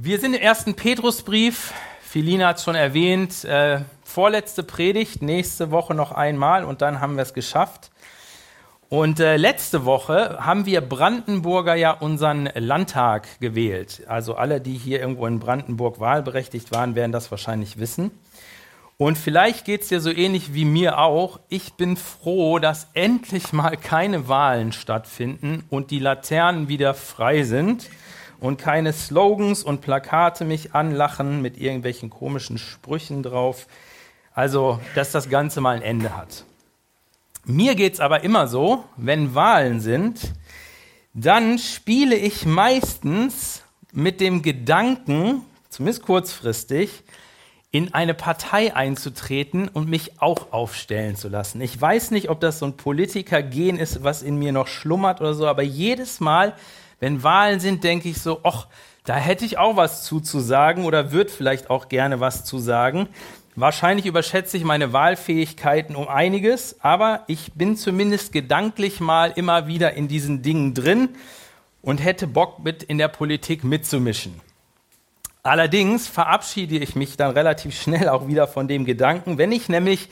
Wir sind im ersten Petrusbrief. Filina hat schon erwähnt. Äh, vorletzte Predigt, nächste Woche noch einmal und dann haben wir es geschafft. Und äh, letzte Woche haben wir Brandenburger ja unseren Landtag gewählt. Also alle, die hier irgendwo in Brandenburg wahlberechtigt waren, werden das wahrscheinlich wissen. Und vielleicht geht es dir so ähnlich wie mir auch. Ich bin froh, dass endlich mal keine Wahlen stattfinden und die Laternen wieder frei sind und keine Slogans und Plakate mich anlachen mit irgendwelchen komischen Sprüchen drauf. Also, dass das Ganze mal ein Ende hat. Mir geht es aber immer so, wenn Wahlen sind, dann spiele ich meistens mit dem Gedanken, zumindest kurzfristig, in eine Partei einzutreten und mich auch aufstellen zu lassen. Ich weiß nicht, ob das so ein Politiker-Gen ist, was in mir noch schlummert oder so, aber jedes Mal, wenn Wahlen sind, denke ich so, ach, da hätte ich auch was zuzusagen oder würde vielleicht auch gerne was zu sagen. Wahrscheinlich überschätze ich meine Wahlfähigkeiten um einiges, aber ich bin zumindest gedanklich mal immer wieder in diesen Dingen drin und hätte Bock mit in der Politik mitzumischen. Allerdings verabschiede ich mich dann relativ schnell auch wieder von dem Gedanken, wenn ich nämlich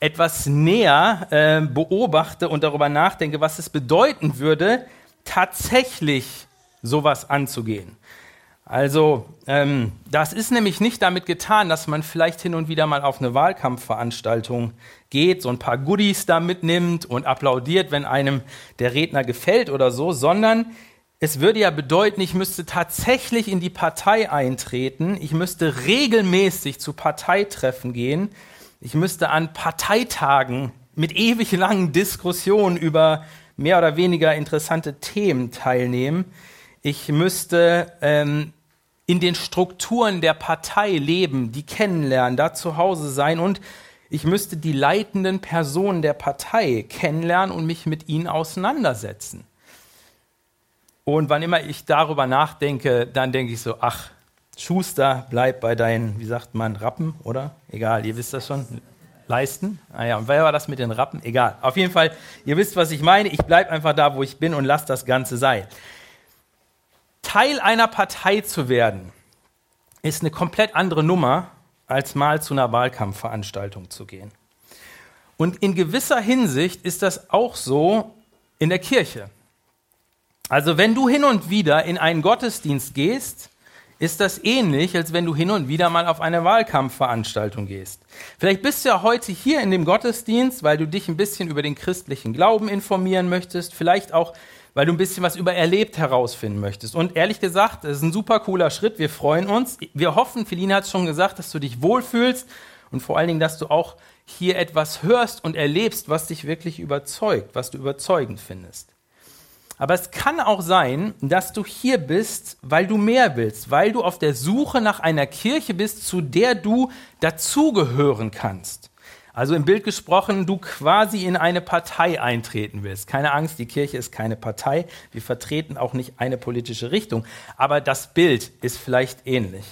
etwas näher äh, beobachte und darüber nachdenke, was es bedeuten würde, tatsächlich sowas anzugehen. Also ähm, das ist nämlich nicht damit getan, dass man vielleicht hin und wieder mal auf eine Wahlkampfveranstaltung geht, so ein paar Goodies da mitnimmt und applaudiert, wenn einem der Redner gefällt oder so, sondern es würde ja bedeuten, ich müsste tatsächlich in die Partei eintreten, ich müsste regelmäßig zu Parteitreffen gehen, ich müsste an Parteitagen mit ewig langen Diskussionen über mehr oder weniger interessante Themen teilnehmen. Ich müsste ähm, in den Strukturen der Partei leben, die kennenlernen, da zu Hause sein und ich müsste die leitenden Personen der Partei kennenlernen und mich mit ihnen auseinandersetzen. Und wann immer ich darüber nachdenke, dann denke ich so, ach, Schuster, bleib bei deinen, wie sagt man, Rappen, oder? Egal, ihr wisst das schon leisten. Ah ja, und wer war das mit den Rappen? Egal. Auf jeden Fall, ihr wisst, was ich meine. Ich bleibe einfach da, wo ich bin und lasse das Ganze sein. Teil einer Partei zu werden, ist eine komplett andere Nummer, als mal zu einer Wahlkampfveranstaltung zu gehen. Und in gewisser Hinsicht ist das auch so in der Kirche. Also wenn du hin und wieder in einen Gottesdienst gehst, ist das ähnlich, als wenn du hin und wieder mal auf eine Wahlkampfveranstaltung gehst. Vielleicht bist du ja heute hier in dem Gottesdienst, weil du dich ein bisschen über den christlichen Glauben informieren möchtest, vielleicht auch, weil du ein bisschen was über erlebt herausfinden möchtest. Und ehrlich gesagt, das ist ein super cooler Schritt. Wir freuen uns. Wir hoffen, Feline hat es schon gesagt, dass du dich wohlfühlst und vor allen Dingen, dass du auch hier etwas hörst und erlebst, was dich wirklich überzeugt, was du überzeugend findest. Aber es kann auch sein, dass du hier bist, weil du mehr willst, weil du auf der Suche nach einer Kirche bist, zu der du dazugehören kannst. Also im Bild gesprochen, du quasi in eine Partei eintreten willst. Keine Angst, die Kirche ist keine Partei. Wir vertreten auch nicht eine politische Richtung. Aber das Bild ist vielleicht ähnlich.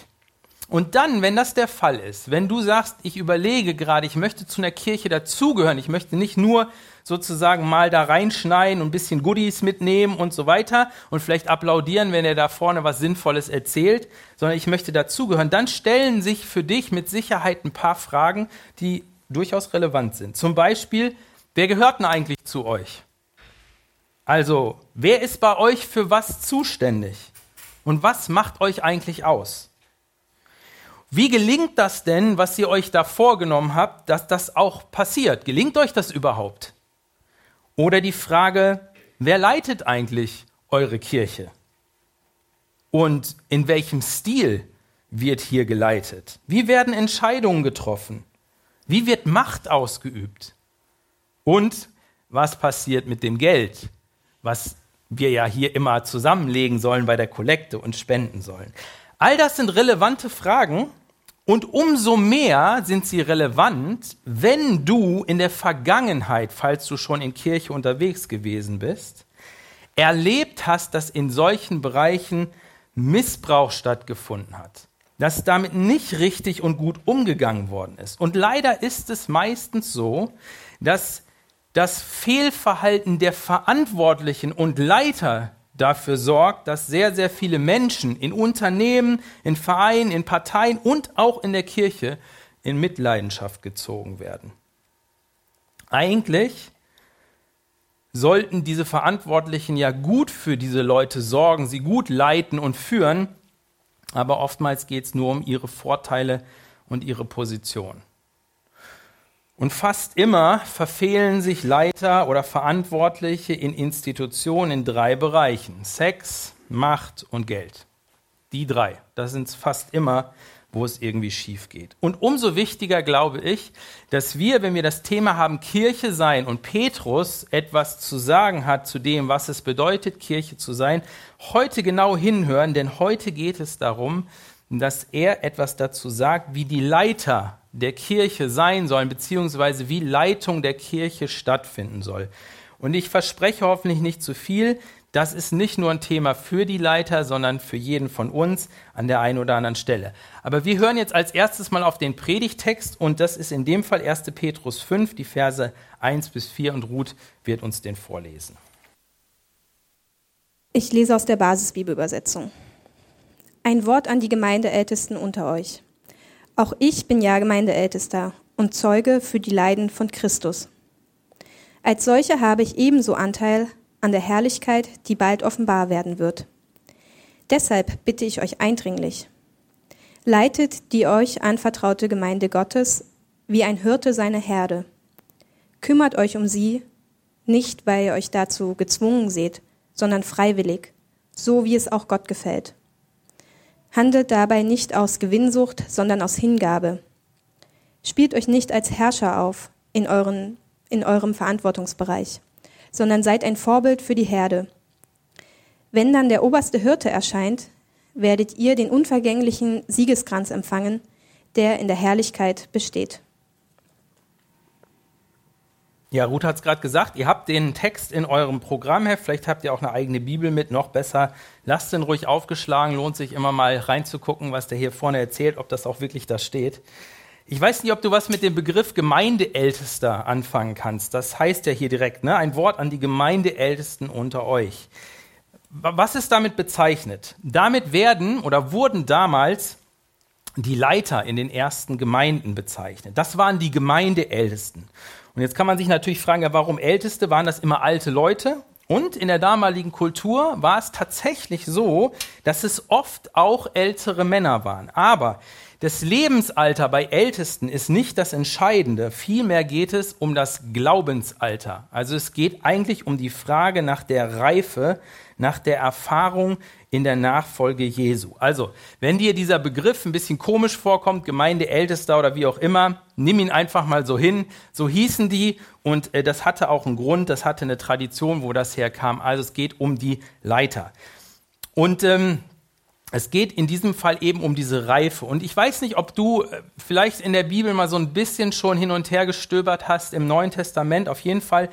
Und dann, wenn das der Fall ist, wenn du sagst, ich überlege gerade, ich möchte zu einer Kirche dazugehören, ich möchte nicht nur sozusagen mal da reinschneiden und ein bisschen Goodies mitnehmen und so weiter und vielleicht applaudieren, wenn er da vorne was Sinnvolles erzählt, sondern ich möchte dazugehören, dann stellen sich für dich mit Sicherheit ein paar Fragen, die durchaus relevant sind. Zum Beispiel, wer gehört denn eigentlich zu euch? Also, wer ist bei euch für was zuständig? Und was macht euch eigentlich aus? Wie gelingt das denn, was ihr euch da vorgenommen habt, dass das auch passiert? Gelingt euch das überhaupt? Oder die Frage, wer leitet eigentlich eure Kirche? Und in welchem Stil wird hier geleitet? Wie werden Entscheidungen getroffen? Wie wird Macht ausgeübt? Und was passiert mit dem Geld, was wir ja hier immer zusammenlegen sollen bei der Kollekte und spenden sollen? All das sind relevante Fragen, und umso mehr sind sie relevant, wenn du in der Vergangenheit, falls du schon in Kirche unterwegs gewesen bist, erlebt hast, dass in solchen Bereichen Missbrauch stattgefunden hat, dass damit nicht richtig und gut umgegangen worden ist. Und leider ist es meistens so, dass das Fehlverhalten der Verantwortlichen und Leiter dafür sorgt, dass sehr, sehr viele Menschen in Unternehmen, in Vereinen, in Parteien und auch in der Kirche in Mitleidenschaft gezogen werden. Eigentlich sollten diese Verantwortlichen ja gut für diese Leute sorgen, sie gut leiten und führen, aber oftmals geht es nur um ihre Vorteile und ihre Position. Und fast immer verfehlen sich Leiter oder Verantwortliche in Institutionen in drei Bereichen. Sex, Macht und Geld. Die drei. Das sind fast immer, wo es irgendwie schief geht. Und umso wichtiger glaube ich, dass wir, wenn wir das Thema haben, Kirche sein und Petrus etwas zu sagen hat zu dem, was es bedeutet, Kirche zu sein, heute genau hinhören, denn heute geht es darum, dass er etwas dazu sagt, wie die Leiter der Kirche sein sollen, beziehungsweise wie Leitung der Kirche stattfinden soll. Und ich verspreche hoffentlich nicht zu viel. Das ist nicht nur ein Thema für die Leiter, sondern für jeden von uns an der einen oder anderen Stelle. Aber wir hören jetzt als erstes mal auf den Predigtext und das ist in dem Fall 1. Petrus 5, die Verse 1 bis 4 und Ruth wird uns den vorlesen. Ich lese aus der Basisbibelübersetzung. Ein Wort an die Gemeindeältesten unter euch. Auch ich bin ja Gemeindeältester und Zeuge für die Leiden von Christus. Als solcher habe ich ebenso Anteil an der Herrlichkeit, die bald offenbar werden wird. Deshalb bitte ich euch eindringlich, leitet die euch anvertraute Gemeinde Gottes wie ein Hirte seine Herde. Kümmert euch um sie, nicht weil ihr euch dazu gezwungen seht, sondern freiwillig, so wie es auch Gott gefällt. Handelt dabei nicht aus Gewinnsucht, sondern aus Hingabe. Spielt euch nicht als Herrscher auf in, euren, in eurem Verantwortungsbereich, sondern seid ein Vorbild für die Herde. Wenn dann der oberste Hirte erscheint, werdet ihr den unvergänglichen Siegeskranz empfangen, der in der Herrlichkeit besteht. Ja, Ruth hat es gerade gesagt, ihr habt den Text in eurem Programmheft, vielleicht habt ihr auch eine eigene Bibel mit, noch besser. Lasst den ruhig aufgeschlagen, lohnt sich immer mal reinzugucken, was der hier vorne erzählt, ob das auch wirklich da steht. Ich weiß nicht, ob du was mit dem Begriff Gemeindeältester anfangen kannst. Das heißt ja hier direkt, ne? ein Wort an die Gemeindeältesten unter euch. Was ist damit bezeichnet? Damit werden oder wurden damals die Leiter in den ersten Gemeinden bezeichnet. Das waren die Gemeindeältesten. Und jetzt kann man sich natürlich fragen, ja, warum Älteste? Waren das immer alte Leute? Und in der damaligen Kultur war es tatsächlich so, dass es oft auch ältere Männer waren. Aber das Lebensalter bei Ältesten ist nicht das Entscheidende. Vielmehr geht es um das Glaubensalter. Also es geht eigentlich um die Frage nach der Reife, nach der Erfahrung in der Nachfolge Jesu. Also, wenn dir dieser Begriff ein bisschen komisch vorkommt, Gemeindeältester oder wie auch immer, nimm ihn einfach mal so hin. So hießen die und äh, das hatte auch einen Grund, das hatte eine Tradition, wo das herkam. Also es geht um die Leiter. Und ähm, es geht in diesem Fall eben um diese Reife. Und ich weiß nicht, ob du äh, vielleicht in der Bibel mal so ein bisschen schon hin und her gestöbert hast im Neuen Testament. Auf jeden Fall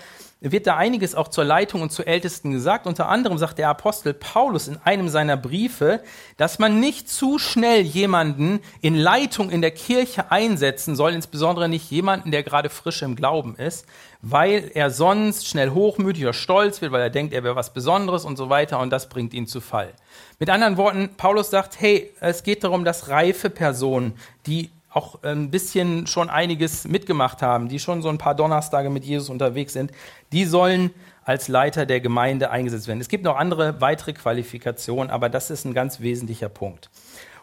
wird da einiges auch zur Leitung und zu Ältesten gesagt. Unter anderem sagt der Apostel Paulus in einem seiner Briefe, dass man nicht zu schnell jemanden in Leitung in der Kirche einsetzen soll, insbesondere nicht jemanden, der gerade frisch im Glauben ist, weil er sonst schnell hochmütig oder stolz wird, weil er denkt, er wäre was Besonderes und so weiter und das bringt ihn zu Fall. Mit anderen Worten, Paulus sagt, hey, es geht darum, dass reife Personen, die auch ein bisschen schon einiges mitgemacht haben, die schon so ein paar Donnerstage mit Jesus unterwegs sind, die sollen als Leiter der Gemeinde eingesetzt werden. Es gibt noch andere weitere Qualifikationen, aber das ist ein ganz wesentlicher Punkt.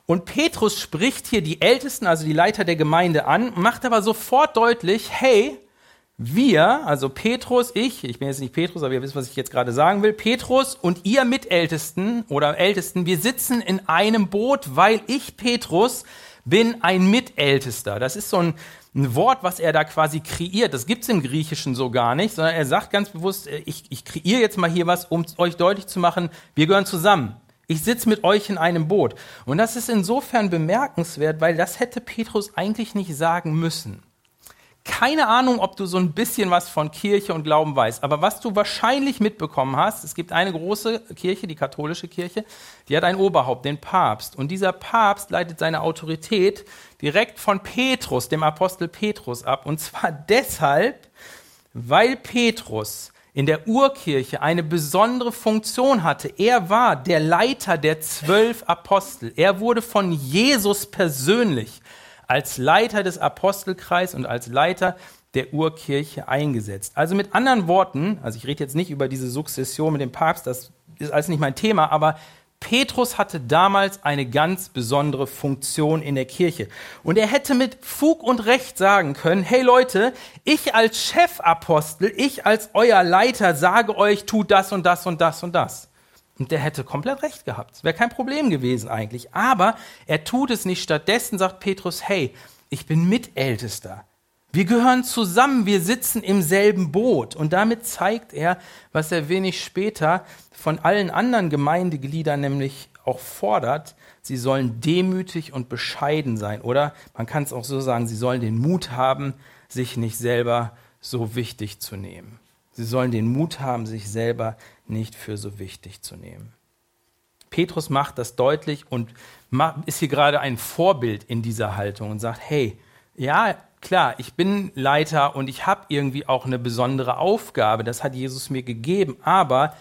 Und Petrus spricht hier die Ältesten, also die Leiter der Gemeinde an, macht aber sofort deutlich, hey, wir, also Petrus, ich, ich bin jetzt nicht Petrus, aber ihr wisst, was ich jetzt gerade sagen will, Petrus und ihr Mitältesten oder Ältesten, wir sitzen in einem Boot, weil ich, Petrus, bin ein Mitältester. Das ist so ein, ein Wort, was er da quasi kreiert. Das gibt's im Griechischen so gar nicht, sondern er sagt ganz bewusst, äh, ich, ich kreiere jetzt mal hier was, um euch deutlich zu machen, wir gehören zusammen. Ich sitze mit euch in einem Boot. Und das ist insofern bemerkenswert, weil das hätte Petrus eigentlich nicht sagen müssen keine Ahnung, ob du so ein bisschen was von Kirche und Glauben weißt, aber was du wahrscheinlich mitbekommen hast, es gibt eine große Kirche, die katholische Kirche, die hat ein Oberhaupt, den Papst. Und dieser Papst leitet seine Autorität direkt von Petrus, dem Apostel Petrus ab. Und zwar deshalb, weil Petrus in der Urkirche eine besondere Funktion hatte. Er war der Leiter der zwölf Apostel. Er wurde von Jesus persönlich als Leiter des Apostelkreises und als Leiter der Urkirche eingesetzt. Also mit anderen Worten, also ich rede jetzt nicht über diese Sukzession mit dem Papst, das ist alles nicht mein Thema, aber Petrus hatte damals eine ganz besondere Funktion in der Kirche. Und er hätte mit Fug und Recht sagen können, hey Leute, ich als Chefapostel, ich als euer Leiter sage euch, tut das und das und das und das. Und der hätte komplett recht gehabt. Es wäre kein Problem gewesen eigentlich. Aber er tut es nicht. Stattdessen sagt Petrus, hey, ich bin Mitältester. Wir gehören zusammen, wir sitzen im selben Boot. Und damit zeigt er, was er wenig später von allen anderen Gemeindegliedern nämlich auch fordert, sie sollen demütig und bescheiden sein. Oder man kann es auch so sagen, sie sollen den Mut haben, sich nicht selber so wichtig zu nehmen. Sie sollen den Mut haben, sich selber nicht für so wichtig zu nehmen. Petrus macht das deutlich und ist hier gerade ein Vorbild in dieser Haltung und sagt, hey, ja, klar, ich bin Leiter und ich habe irgendwie auch eine besondere Aufgabe, das hat Jesus mir gegeben, aber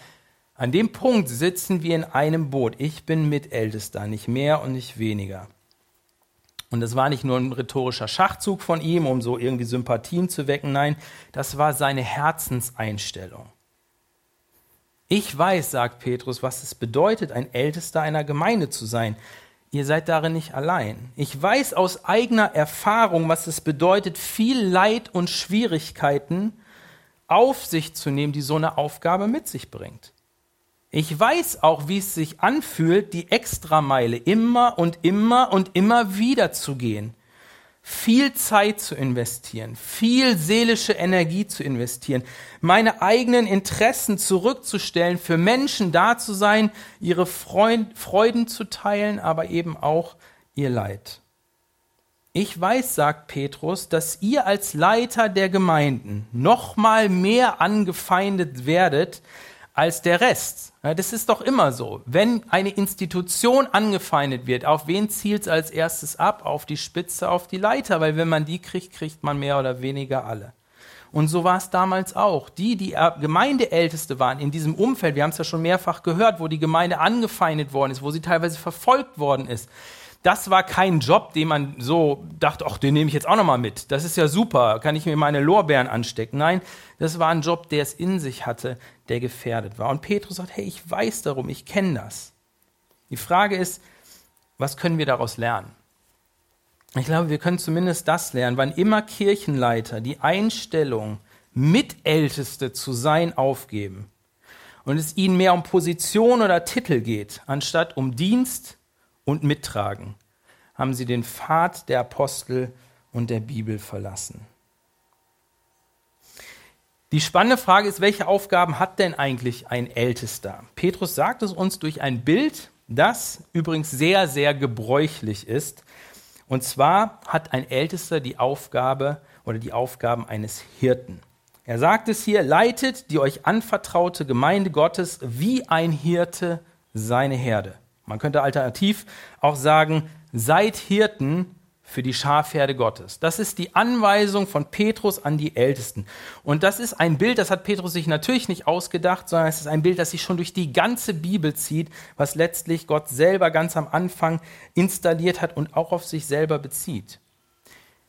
an dem Punkt sitzen wir in einem Boot. Ich bin Mitältester, nicht mehr und nicht weniger. Und das war nicht nur ein rhetorischer Schachzug von ihm, um so irgendwie Sympathien zu wecken, nein, das war seine Herzenseinstellung. Ich weiß, sagt Petrus, was es bedeutet, ein Ältester einer Gemeinde zu sein. Ihr seid darin nicht allein. Ich weiß aus eigener Erfahrung, was es bedeutet, viel Leid und Schwierigkeiten auf sich zu nehmen, die so eine Aufgabe mit sich bringt. Ich weiß auch, wie es sich anfühlt, die Extrameile immer und immer und immer wieder zu gehen viel Zeit zu investieren, viel seelische Energie zu investieren, meine eigenen Interessen zurückzustellen, für Menschen da zu sein, ihre Freuden zu teilen, aber eben auch ihr Leid. Ich weiß, sagt Petrus, dass ihr als Leiter der Gemeinden noch mal mehr angefeindet werdet als der Rest. Ja, das ist doch immer so. Wenn eine Institution angefeindet wird, auf wen zielt es als erstes ab? Auf die Spitze, auf die Leiter, weil wenn man die kriegt, kriegt man mehr oder weniger alle. Und so war es damals auch. Die, die Gemeindeälteste waren in diesem Umfeld, wir haben es ja schon mehrfach gehört, wo die Gemeinde angefeindet worden ist, wo sie teilweise verfolgt worden ist, das war kein Job, den man so dachte, ach, den nehme ich jetzt auch nochmal mit. Das ist ja super, kann ich mir meine Lorbeeren anstecken. Nein, das war ein Job, der es in sich hatte, der gefährdet war. Und Petrus sagt, hey, ich weiß darum, ich kenne das. Die Frage ist, was können wir daraus lernen? Ich glaube, wir können zumindest das lernen, wann immer Kirchenleiter die Einstellung, Mitälteste zu sein, aufgeben und es ihnen mehr um Position oder Titel geht, anstatt um Dienst, und mittragen, haben sie den Pfad der Apostel und der Bibel verlassen. Die spannende Frage ist, welche Aufgaben hat denn eigentlich ein Ältester? Petrus sagt es uns durch ein Bild, das übrigens sehr, sehr gebräuchlich ist. Und zwar hat ein Ältester die Aufgabe oder die Aufgaben eines Hirten. Er sagt es hier, leitet die euch anvertraute Gemeinde Gottes wie ein Hirte seine Herde. Man könnte alternativ auch sagen, seid Hirten für die Schafherde Gottes. Das ist die Anweisung von Petrus an die Ältesten. Und das ist ein Bild, das hat Petrus sich natürlich nicht ausgedacht, sondern es ist ein Bild, das sich schon durch die ganze Bibel zieht, was letztlich Gott selber ganz am Anfang installiert hat und auch auf sich selber bezieht.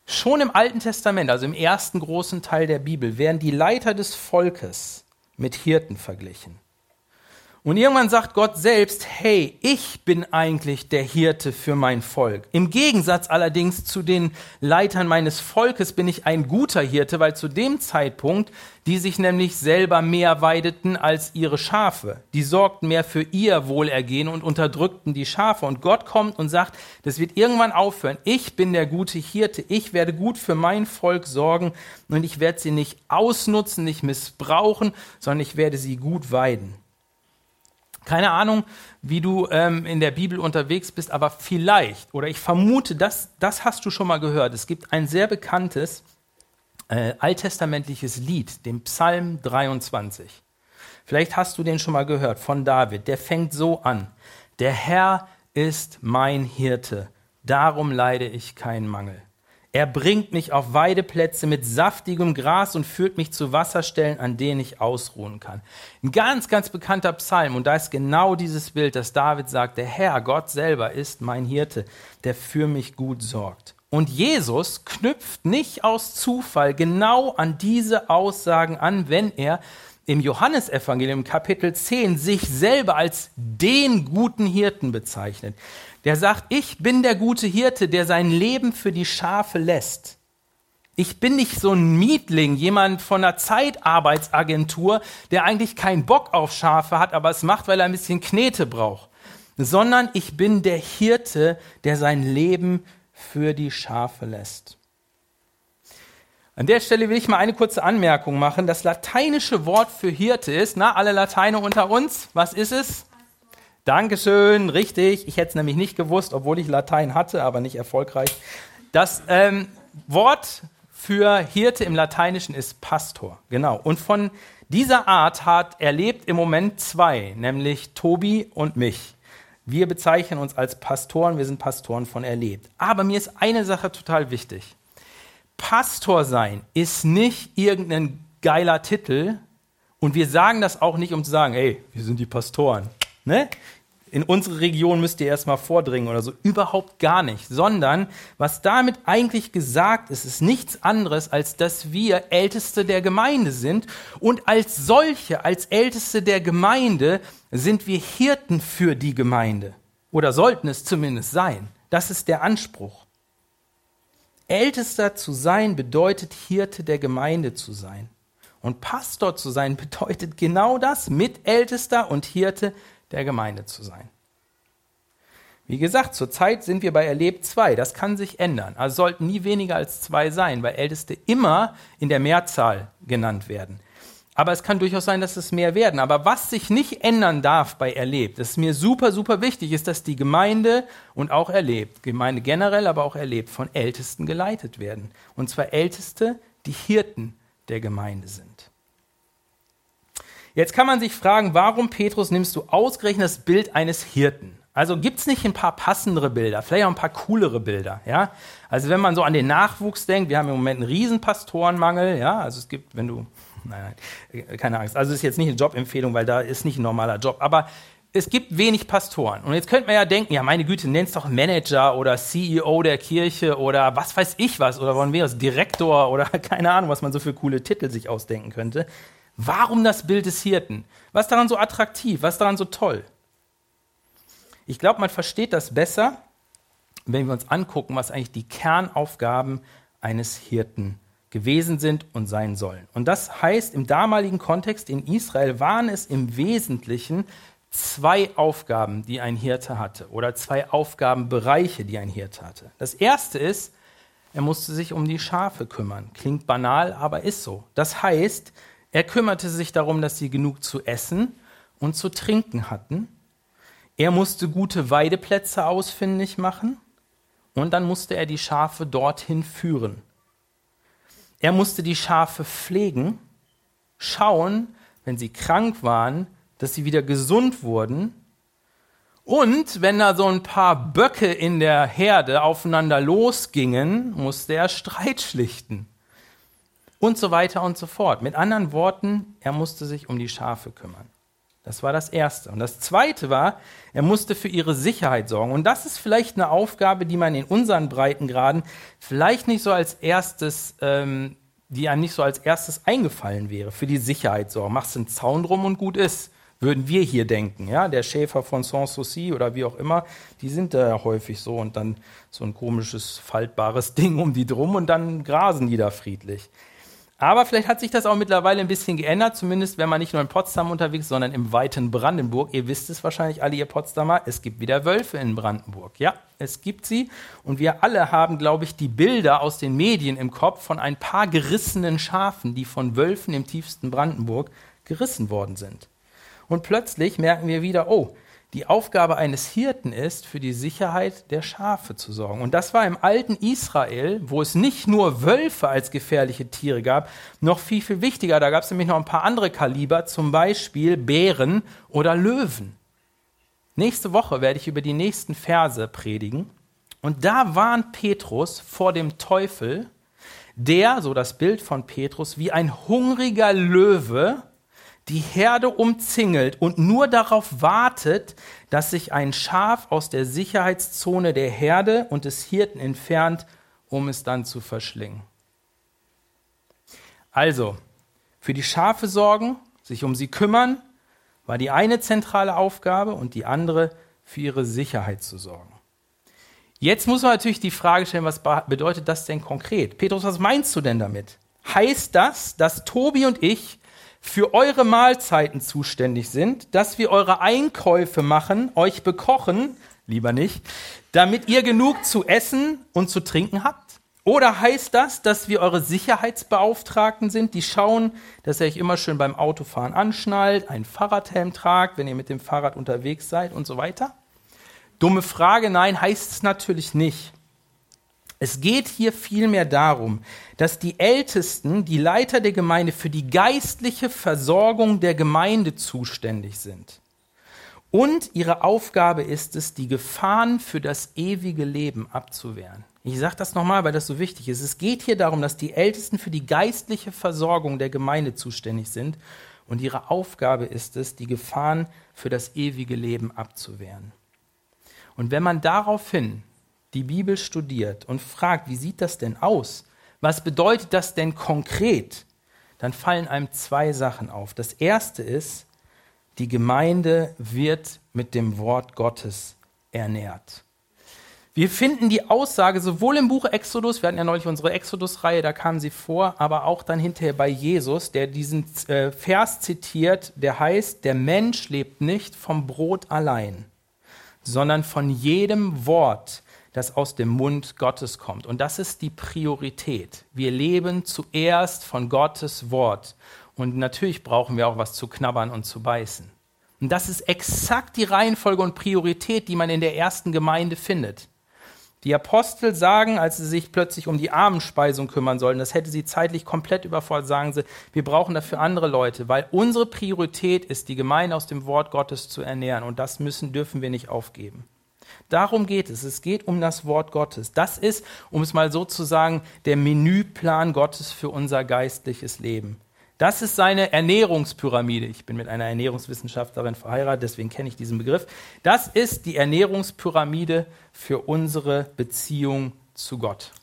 Schon im Alten Testament, also im ersten großen Teil der Bibel, werden die Leiter des Volkes mit Hirten verglichen. Und irgendwann sagt Gott selbst, hey, ich bin eigentlich der Hirte für mein Volk. Im Gegensatz allerdings zu den Leitern meines Volkes bin ich ein guter Hirte, weil zu dem Zeitpunkt die sich nämlich selber mehr weideten als ihre Schafe. Die sorgten mehr für ihr Wohlergehen und unterdrückten die Schafe. Und Gott kommt und sagt, das wird irgendwann aufhören. Ich bin der gute Hirte. Ich werde gut für mein Volk sorgen und ich werde sie nicht ausnutzen, nicht missbrauchen, sondern ich werde sie gut weiden. Keine Ahnung, wie du ähm, in der Bibel unterwegs bist, aber vielleicht, oder ich vermute, das, das hast du schon mal gehört. Es gibt ein sehr bekanntes äh, alttestamentliches Lied, den Psalm 23. Vielleicht hast du den schon mal gehört von David. Der fängt so an. Der Herr ist mein Hirte, darum leide ich keinen Mangel. Er bringt mich auf Weideplätze mit saftigem Gras und führt mich zu Wasserstellen, an denen ich ausruhen kann. Ein ganz, ganz bekannter Psalm. Und da ist genau dieses Bild, dass David sagt, der Herr, Gott selber ist mein Hirte, der für mich gut sorgt. Und Jesus knüpft nicht aus Zufall genau an diese Aussagen an, wenn er im Johannesevangelium Kapitel 10 sich selber als den guten Hirten bezeichnet. Der sagt, ich bin der gute Hirte, der sein Leben für die Schafe lässt. Ich bin nicht so ein Mietling, jemand von einer Zeitarbeitsagentur, der eigentlich keinen Bock auf Schafe hat, aber es macht, weil er ein bisschen Knete braucht. Sondern ich bin der Hirte, der sein Leben für die Schafe lässt. An der Stelle will ich mal eine kurze Anmerkung machen. Das lateinische Wort für Hirte ist, na, alle Lateine unter uns, was ist es? Dankeschön, richtig. Ich hätte es nämlich nicht gewusst, obwohl ich Latein hatte, aber nicht erfolgreich. Das ähm, Wort für Hirte im Lateinischen ist Pastor, genau. Und von dieser Art hat erlebt im Moment zwei, nämlich Tobi und mich. Wir bezeichnen uns als Pastoren, wir sind Pastoren von erlebt. Aber mir ist eine Sache total wichtig. Pastor sein ist nicht irgendein geiler Titel und wir sagen das auch nicht, um zu sagen, hey, wir sind die Pastoren. Ne? In unsere Region müsst ihr erstmal vordringen oder so. Überhaupt gar nicht. Sondern was damit eigentlich gesagt ist, ist nichts anderes, als dass wir Älteste der Gemeinde sind. Und als solche, als Älteste der Gemeinde, sind wir Hirten für die Gemeinde. Oder sollten es zumindest sein. Das ist der Anspruch. Ältester zu sein bedeutet Hirte der Gemeinde zu sein. Und Pastor zu sein bedeutet genau das, Mitältester und Hirte der Gemeinde zu sein. Wie gesagt, zurzeit sind wir bei Erlebt zwei. Das kann sich ändern. Also sollten nie weniger als zwei sein, weil Älteste immer in der Mehrzahl genannt werden. Aber es kann durchaus sein, dass es mehr werden. Aber was sich nicht ändern darf bei Erlebt, das ist mir super, super wichtig, ist, dass die Gemeinde und auch Erlebt, Gemeinde generell, aber auch Erlebt, von Ältesten geleitet werden. Und zwar Älteste, die Hirten der Gemeinde sind. Jetzt kann man sich fragen, warum, Petrus, nimmst du ausgerechnet das Bild eines Hirten? Also gibt es nicht ein paar passendere Bilder, vielleicht auch ein paar coolere Bilder, ja? Also wenn man so an den Nachwuchs denkt, wir haben im Moment einen riesen Pastorenmangel, ja? Also es gibt, wenn du nein, nein, keine Angst. Also es ist jetzt nicht eine Jobempfehlung, weil da ist nicht ein normaler Job. Aber es gibt wenig Pastoren. Und jetzt könnte man ja denken, ja, meine Güte, nenn's doch Manager oder CEO der Kirche oder was weiß ich was oder wollen wir aus Direktor oder keine Ahnung, was man so für coole Titel sich ausdenken könnte. Warum das Bild des Hirten? Was daran so attraktiv? Was daran so toll? Ich glaube, man versteht das besser, wenn wir uns angucken, was eigentlich die Kernaufgaben eines Hirten gewesen sind und sein sollen. Und das heißt, im damaligen Kontext in Israel waren es im Wesentlichen zwei Aufgaben, die ein Hirte hatte, oder zwei Aufgabenbereiche, die ein Hirte hatte. Das erste ist, er musste sich um die Schafe kümmern. Klingt banal, aber ist so. Das heißt, er kümmerte sich darum, dass sie genug zu essen und zu trinken hatten. Er musste gute Weideplätze ausfindig machen und dann musste er die Schafe dorthin führen. Er musste die Schafe pflegen, schauen, wenn sie krank waren, dass sie wieder gesund wurden. Und wenn da so ein paar Böcke in der Herde aufeinander losgingen, musste er Streit schlichten. Und so weiter und so fort. Mit anderen Worten, er musste sich um die Schafe kümmern. Das war das Erste. Und das Zweite war, er musste für ihre Sicherheit sorgen. Und das ist vielleicht eine Aufgabe, die man in unseren Breitengraden vielleicht nicht so als erstes, ähm, die einem nicht so als erstes eingefallen wäre. Für die Sicherheit sorgen. Machst einen Zaun drum und gut ist. Würden wir hier denken, ja, der Schäfer von Sanssouci oder wie auch immer, die sind da ja häufig so und dann so ein komisches, faltbares Ding um die drum und dann grasen die da friedlich. Aber vielleicht hat sich das auch mittlerweile ein bisschen geändert, zumindest wenn man nicht nur in Potsdam unterwegs ist, sondern im weiten Brandenburg. Ihr wisst es wahrscheinlich alle, ihr Potsdamer, es gibt wieder Wölfe in Brandenburg. Ja, es gibt sie. Und wir alle haben, glaube ich, die Bilder aus den Medien im Kopf von ein paar gerissenen Schafen, die von Wölfen im tiefsten Brandenburg gerissen worden sind. Und plötzlich merken wir wieder, oh, die Aufgabe eines Hirten ist, für die Sicherheit der Schafe zu sorgen. Und das war im alten Israel, wo es nicht nur Wölfe als gefährliche Tiere gab, noch viel, viel wichtiger. Da gab es nämlich noch ein paar andere Kaliber, zum Beispiel Bären oder Löwen. Nächste Woche werde ich über die nächsten Verse predigen. Und da warnt Petrus vor dem Teufel, der, so das Bild von Petrus, wie ein hungriger Löwe die Herde umzingelt und nur darauf wartet, dass sich ein Schaf aus der Sicherheitszone der Herde und des Hirten entfernt, um es dann zu verschlingen. Also, für die Schafe sorgen, sich um sie kümmern, war die eine zentrale Aufgabe und die andere für ihre Sicherheit zu sorgen. Jetzt muss man natürlich die Frage stellen, was bedeutet das denn konkret? Petrus, was meinst du denn damit? Heißt das, dass Tobi und ich für eure Mahlzeiten zuständig sind, dass wir eure Einkäufe machen, euch bekochen, lieber nicht, damit ihr genug zu essen und zu trinken habt? Oder heißt das, dass wir eure Sicherheitsbeauftragten sind, die schauen, dass ihr euch immer schön beim Autofahren anschnallt, einen Fahrradhelm tragt, wenn ihr mit dem Fahrrad unterwegs seid und so weiter? Dumme Frage, nein, heißt es natürlich nicht. Es geht hier vielmehr darum, dass die Ältesten, die Leiter der Gemeinde für die geistliche Versorgung der Gemeinde zuständig sind. Und ihre Aufgabe ist es, die Gefahren für das ewige Leben abzuwehren. Ich sage das nochmal, weil das so wichtig ist. Es geht hier darum, dass die Ältesten für die geistliche Versorgung der Gemeinde zuständig sind. Und ihre Aufgabe ist es, die Gefahren für das ewige Leben abzuwehren. Und wenn man daraufhin die Bibel studiert und fragt, wie sieht das denn aus? Was bedeutet das denn konkret? Dann fallen einem zwei Sachen auf. Das erste ist, die Gemeinde wird mit dem Wort Gottes ernährt. Wir finden die Aussage sowohl im Buch Exodus, wir hatten ja neulich unsere Exodus-Reihe, da kam sie vor, aber auch dann hinterher bei Jesus, der diesen äh, Vers zitiert, der heißt, der Mensch lebt nicht vom Brot allein, sondern von jedem Wort, das aus dem Mund Gottes kommt. Und das ist die Priorität. Wir leben zuerst von Gottes Wort. Und natürlich brauchen wir auch was zu knabbern und zu beißen. Und das ist exakt die Reihenfolge und Priorität, die man in der ersten Gemeinde findet. Die Apostel sagen, als sie sich plötzlich um die Armenspeisung kümmern sollen, das hätte sie zeitlich komplett überfordert, sagen sie, wir brauchen dafür andere Leute, weil unsere Priorität ist, die Gemeinde aus dem Wort Gottes zu ernähren und das müssen, dürfen wir nicht aufgeben. Darum geht es. Es geht um das Wort Gottes. Das ist, um es mal so zu sagen, der Menüplan Gottes für unser geistliches Leben. Das ist seine Ernährungspyramide. Ich bin mit einer Ernährungswissenschaftlerin verheiratet, deswegen kenne ich diesen Begriff. Das ist die Ernährungspyramide für unsere Beziehung zu Gott.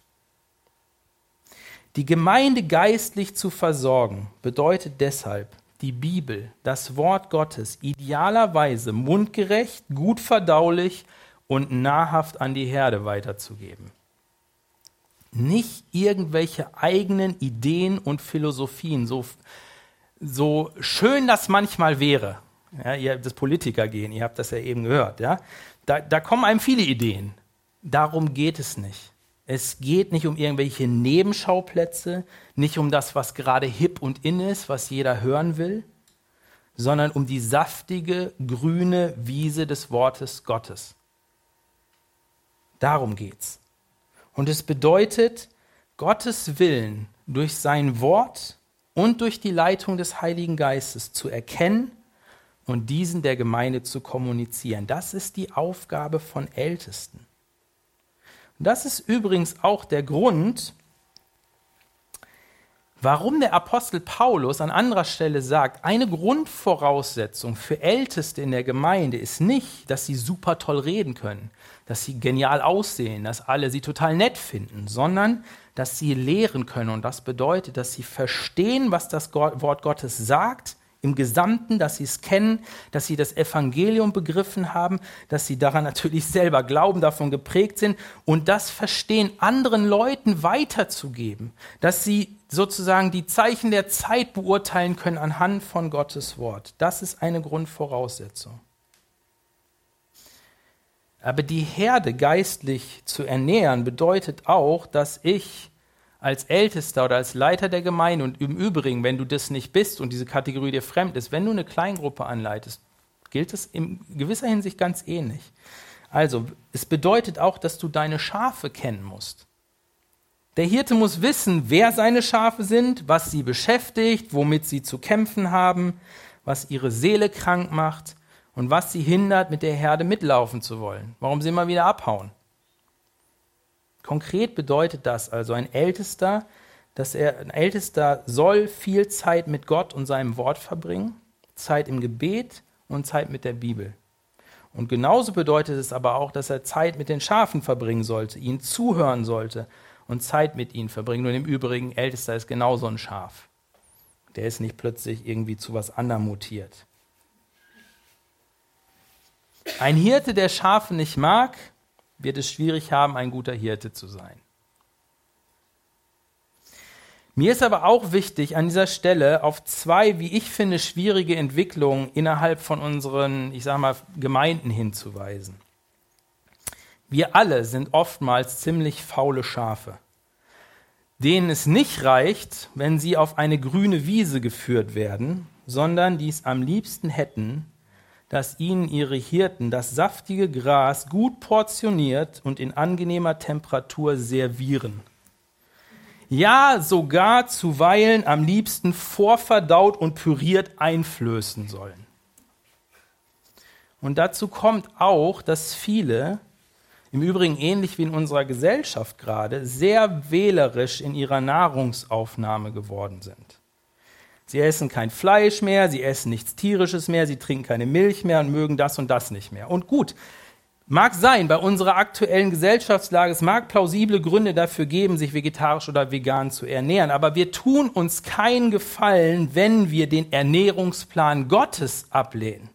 Die Gemeinde geistlich zu versorgen bedeutet deshalb, die Bibel, das Wort Gottes, idealerweise mundgerecht, gut verdaulich und nahrhaft an die Herde weiterzugeben nicht irgendwelche eigenen Ideen und Philosophien, so, so schön das manchmal wäre. Ja, ihr habt das Politiker gehen, ihr habt das ja eben gehört. Ja? Da, da kommen einem viele Ideen. Darum geht es nicht. Es geht nicht um irgendwelche Nebenschauplätze, nicht um das, was gerade hip und in ist, was jeder hören will, sondern um die saftige, grüne Wiese des Wortes Gottes. Darum geht's. Und es bedeutet, Gottes Willen durch sein Wort und durch die Leitung des Heiligen Geistes zu erkennen und diesen der Gemeinde zu kommunizieren. Das ist die Aufgabe von Ältesten. Und das ist übrigens auch der Grund, warum der Apostel Paulus an anderer Stelle sagt, eine Grundvoraussetzung für Älteste in der Gemeinde ist nicht, dass sie super toll reden können, dass sie genial aussehen, dass alle sie total nett finden, sondern dass sie lehren können. Und das bedeutet, dass sie verstehen, was das Wort Gottes sagt im Gesamten, dass sie es kennen, dass sie das Evangelium begriffen haben, dass sie daran natürlich selber glauben, davon geprägt sind und das Verstehen anderen Leuten weiterzugeben, dass sie sozusagen die Zeichen der Zeit beurteilen können anhand von Gottes Wort. Das ist eine Grundvoraussetzung. Aber die Herde geistlich zu ernähren bedeutet auch, dass ich als Ältester oder als Leiter der Gemeinde und im Übrigen, wenn du das nicht bist und diese Kategorie dir fremd ist, wenn du eine Kleingruppe anleitest, gilt es in gewisser Hinsicht ganz ähnlich. Also, es bedeutet auch, dass du deine Schafe kennen musst. Der Hirte muss wissen, wer seine Schafe sind, was sie beschäftigt, womit sie zu kämpfen haben, was ihre Seele krank macht und was sie hindert, mit der Herde mitlaufen zu wollen, warum sie immer wieder abhauen. Konkret bedeutet das also ein Ältester, dass er ein Ältester soll viel Zeit mit Gott und seinem Wort verbringen, Zeit im Gebet und Zeit mit der Bibel. Und genauso bedeutet es aber auch, dass er Zeit mit den Schafen verbringen sollte, ihnen zuhören sollte und Zeit mit ihnen verbringen. Und im Übrigen, Ältester ist genauso ein Schaf. Der ist nicht plötzlich irgendwie zu was anderem mutiert. Ein Hirte, der Schafe nicht mag, wird es schwierig haben, ein guter Hirte zu sein. Mir ist aber auch wichtig, an dieser Stelle auf zwei, wie ich finde, schwierige Entwicklungen innerhalb von unseren, ich sage mal, Gemeinden hinzuweisen. Wir alle sind oftmals ziemlich faule Schafe, denen es nicht reicht, wenn sie auf eine grüne Wiese geführt werden, sondern die es am liebsten hätten, dass ihnen ihre Hirten das saftige Gras gut portioniert und in angenehmer Temperatur servieren. Ja, sogar zuweilen am liebsten vorverdaut und püriert einflößen sollen. Und dazu kommt auch, dass viele, im Übrigen ähnlich wie in unserer Gesellschaft gerade, sehr wählerisch in ihrer Nahrungsaufnahme geworden sind. Sie essen kein Fleisch mehr, sie essen nichts Tierisches mehr, sie trinken keine Milch mehr und mögen das und das nicht mehr. Und gut, mag sein, bei unserer aktuellen Gesellschaftslage, es mag plausible Gründe dafür geben, sich vegetarisch oder vegan zu ernähren, aber wir tun uns keinen Gefallen, wenn wir den Ernährungsplan Gottes ablehnen.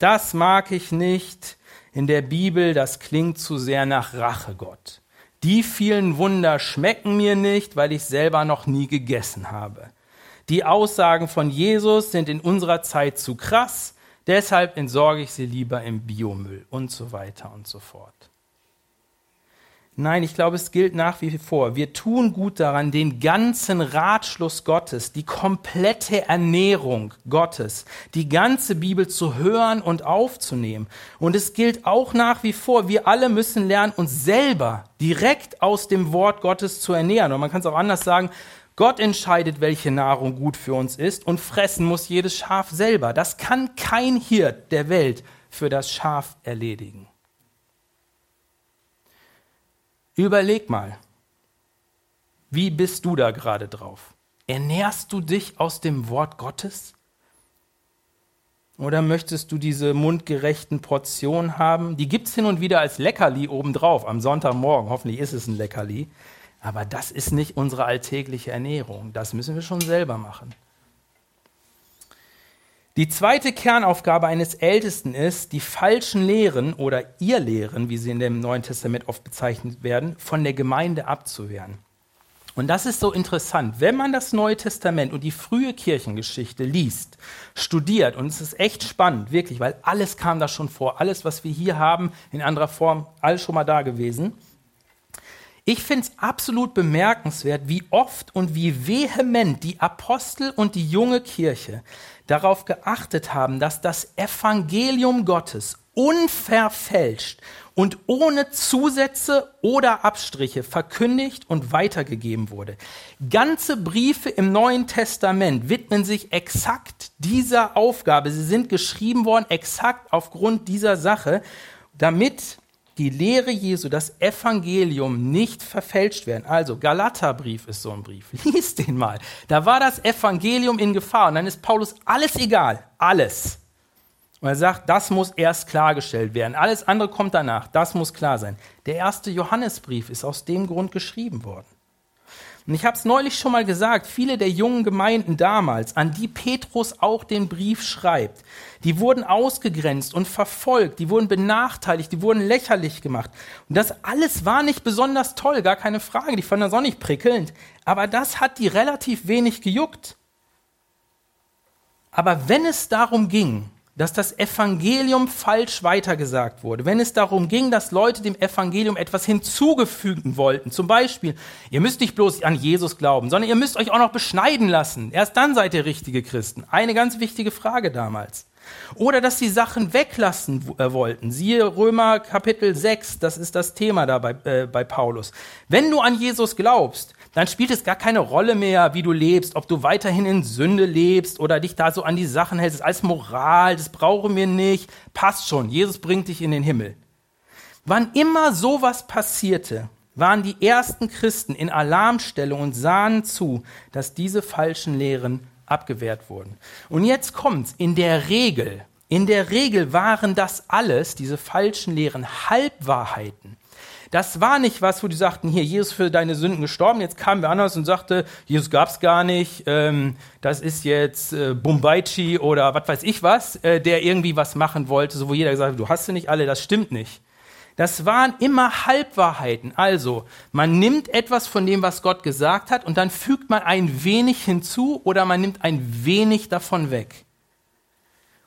Das mag ich nicht in der Bibel, das klingt zu sehr nach Rache Gott. Die vielen Wunder schmecken mir nicht, weil ich selber noch nie gegessen habe. Die Aussagen von Jesus sind in unserer Zeit zu krass, deshalb entsorge ich sie lieber im Biomüll und so weiter und so fort. Nein, ich glaube, es gilt nach wie vor. Wir tun gut daran, den ganzen Ratschluss Gottes, die komplette Ernährung Gottes, die ganze Bibel zu hören und aufzunehmen. Und es gilt auch nach wie vor, wir alle müssen lernen, uns selber direkt aus dem Wort Gottes zu ernähren. Und man kann es auch anders sagen, Gott entscheidet, welche Nahrung gut für uns ist und fressen muss jedes Schaf selber. Das kann kein Hirt der Welt für das Schaf erledigen. Überleg mal, wie bist du da gerade drauf? Ernährst du dich aus dem Wort Gottes? Oder möchtest du diese mundgerechten Portionen haben? Die gibt es hin und wieder als Leckerli obendrauf am Sonntagmorgen. Hoffentlich ist es ein Leckerli. Aber das ist nicht unsere alltägliche Ernährung. Das müssen wir schon selber machen. Die zweite Kernaufgabe eines Ältesten ist, die falschen Lehren oder Irrlehren, wie sie in dem Neuen Testament oft bezeichnet werden, von der Gemeinde abzuwehren. Und das ist so interessant. Wenn man das Neue Testament und die frühe Kirchengeschichte liest, studiert, und es ist echt spannend, wirklich, weil alles kam da schon vor, alles, was wir hier haben, in anderer Form, alles schon mal da gewesen. Ich finde es absolut bemerkenswert, wie oft und wie vehement die Apostel und die junge Kirche darauf geachtet haben, dass das Evangelium Gottes unverfälscht und ohne Zusätze oder Abstriche verkündigt und weitergegeben wurde. Ganze Briefe im Neuen Testament widmen sich exakt dieser Aufgabe. Sie sind geschrieben worden exakt aufgrund dieser Sache, damit die Lehre Jesu, das Evangelium nicht verfälscht werden. Also Galaterbrief ist so ein Brief. Lies den mal. Da war das Evangelium in Gefahr und dann ist Paulus alles egal, alles. Und er sagt, das muss erst klargestellt werden. Alles andere kommt danach. Das muss klar sein. Der erste Johannesbrief ist aus dem Grund geschrieben worden. Und ich habe es neulich schon mal gesagt, viele der jungen Gemeinden damals, an die Petrus auch den Brief schreibt, die wurden ausgegrenzt und verfolgt, die wurden benachteiligt, die wurden lächerlich gemacht. Und das alles war nicht besonders toll, gar keine Frage, die fanden das auch nicht prickelnd, aber das hat die relativ wenig gejuckt. Aber wenn es darum ging, dass das Evangelium falsch weitergesagt wurde. Wenn es darum ging, dass Leute dem Evangelium etwas hinzugefügen wollten, zum Beispiel, ihr müsst nicht bloß an Jesus glauben, sondern ihr müsst euch auch noch beschneiden lassen. Erst dann seid ihr richtige Christen. Eine ganz wichtige Frage damals. Oder dass sie Sachen weglassen äh, wollten. Siehe Römer Kapitel 6, das ist das Thema da bei, äh, bei Paulus. Wenn du an Jesus glaubst, dann spielt es gar keine Rolle mehr, wie du lebst, ob du weiterhin in Sünde lebst oder dich da so an die Sachen hältst. Alles Moral, das brauchen wir nicht. Passt schon, Jesus bringt dich in den Himmel. Wann immer sowas passierte, waren die ersten Christen in Alarmstellung und sahen zu, dass diese falschen Lehren abgewehrt wurden. Und jetzt kommt's. In der Regel, in der Regel waren das alles, diese falschen Lehren, Halbwahrheiten. Das war nicht was, wo die sagten, hier, Jesus für deine Sünden gestorben. Jetzt kamen wir anders und sagte, Jesus gab's gar nicht. Ähm, das ist jetzt äh, Bumbaichi oder was weiß ich was, äh, der irgendwie was machen wollte, so wo jeder gesagt hat, du hast sie nicht alle, das stimmt nicht. Das waren immer Halbwahrheiten. Also, man nimmt etwas von dem, was Gott gesagt hat, und dann fügt man ein wenig hinzu oder man nimmt ein wenig davon weg.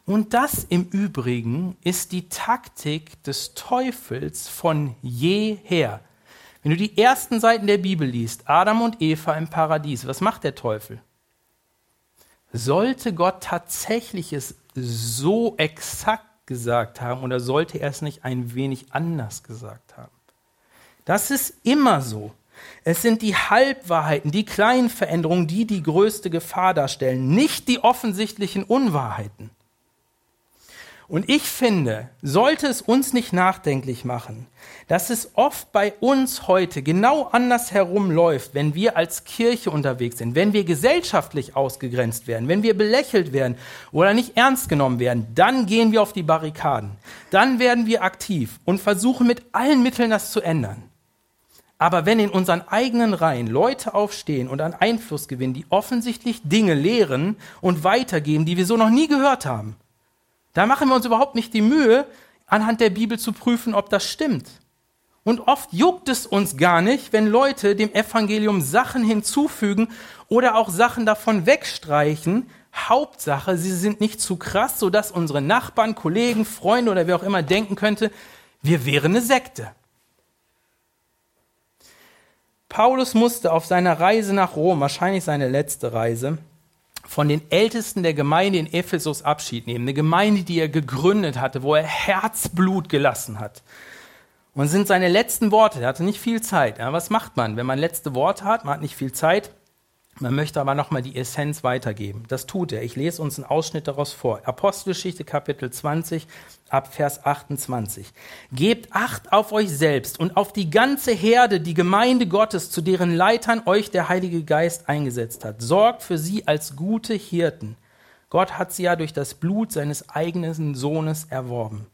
Und das im Übrigen ist die Taktik des Teufels von jeher. Wenn du die ersten Seiten der Bibel liest, Adam und Eva im Paradies, was macht der Teufel? Sollte Gott tatsächlich es so exakt gesagt haben oder sollte er es nicht ein wenig anders gesagt haben? Das ist immer so. Es sind die Halbwahrheiten, die kleinen Veränderungen, die die größte Gefahr darstellen, nicht die offensichtlichen Unwahrheiten. Und ich finde, sollte es uns nicht nachdenklich machen, dass es oft bei uns heute genau anders herum läuft, wenn wir als Kirche unterwegs sind, wenn wir gesellschaftlich ausgegrenzt werden, wenn wir belächelt werden oder nicht ernst genommen werden, dann gehen wir auf die Barrikaden. Dann werden wir aktiv und versuchen mit allen Mitteln das zu ändern. Aber wenn in unseren eigenen Reihen Leute aufstehen und an Einfluss gewinnen, die offensichtlich Dinge lehren und weitergeben, die wir so noch nie gehört haben, da machen wir uns überhaupt nicht die Mühe, anhand der Bibel zu prüfen, ob das stimmt. Und oft juckt es uns gar nicht, wenn Leute dem Evangelium Sachen hinzufügen oder auch Sachen davon wegstreichen. Hauptsache, sie sind nicht zu krass, sodass unsere Nachbarn, Kollegen, Freunde oder wer auch immer denken könnte, wir wären eine Sekte. Paulus musste auf seiner Reise nach Rom, wahrscheinlich seine letzte Reise, von den Ältesten der Gemeinde in Ephesus Abschied nehmen. Eine Gemeinde, die er gegründet hatte, wo er Herzblut gelassen hat. Und sind seine letzten Worte, er hatte nicht viel Zeit. Ja, was macht man, wenn man letzte Worte hat? Man hat nicht viel Zeit. Man möchte aber nochmal die Essenz weitergeben. Das tut er. Ich lese uns einen Ausschnitt daraus vor. Apostelgeschichte Kapitel 20 ab Vers 28. Gebt Acht auf euch selbst und auf die ganze Herde, die Gemeinde Gottes, zu deren Leitern euch der Heilige Geist eingesetzt hat. Sorgt für sie als gute Hirten. Gott hat sie ja durch das Blut seines eigenen Sohnes erworben.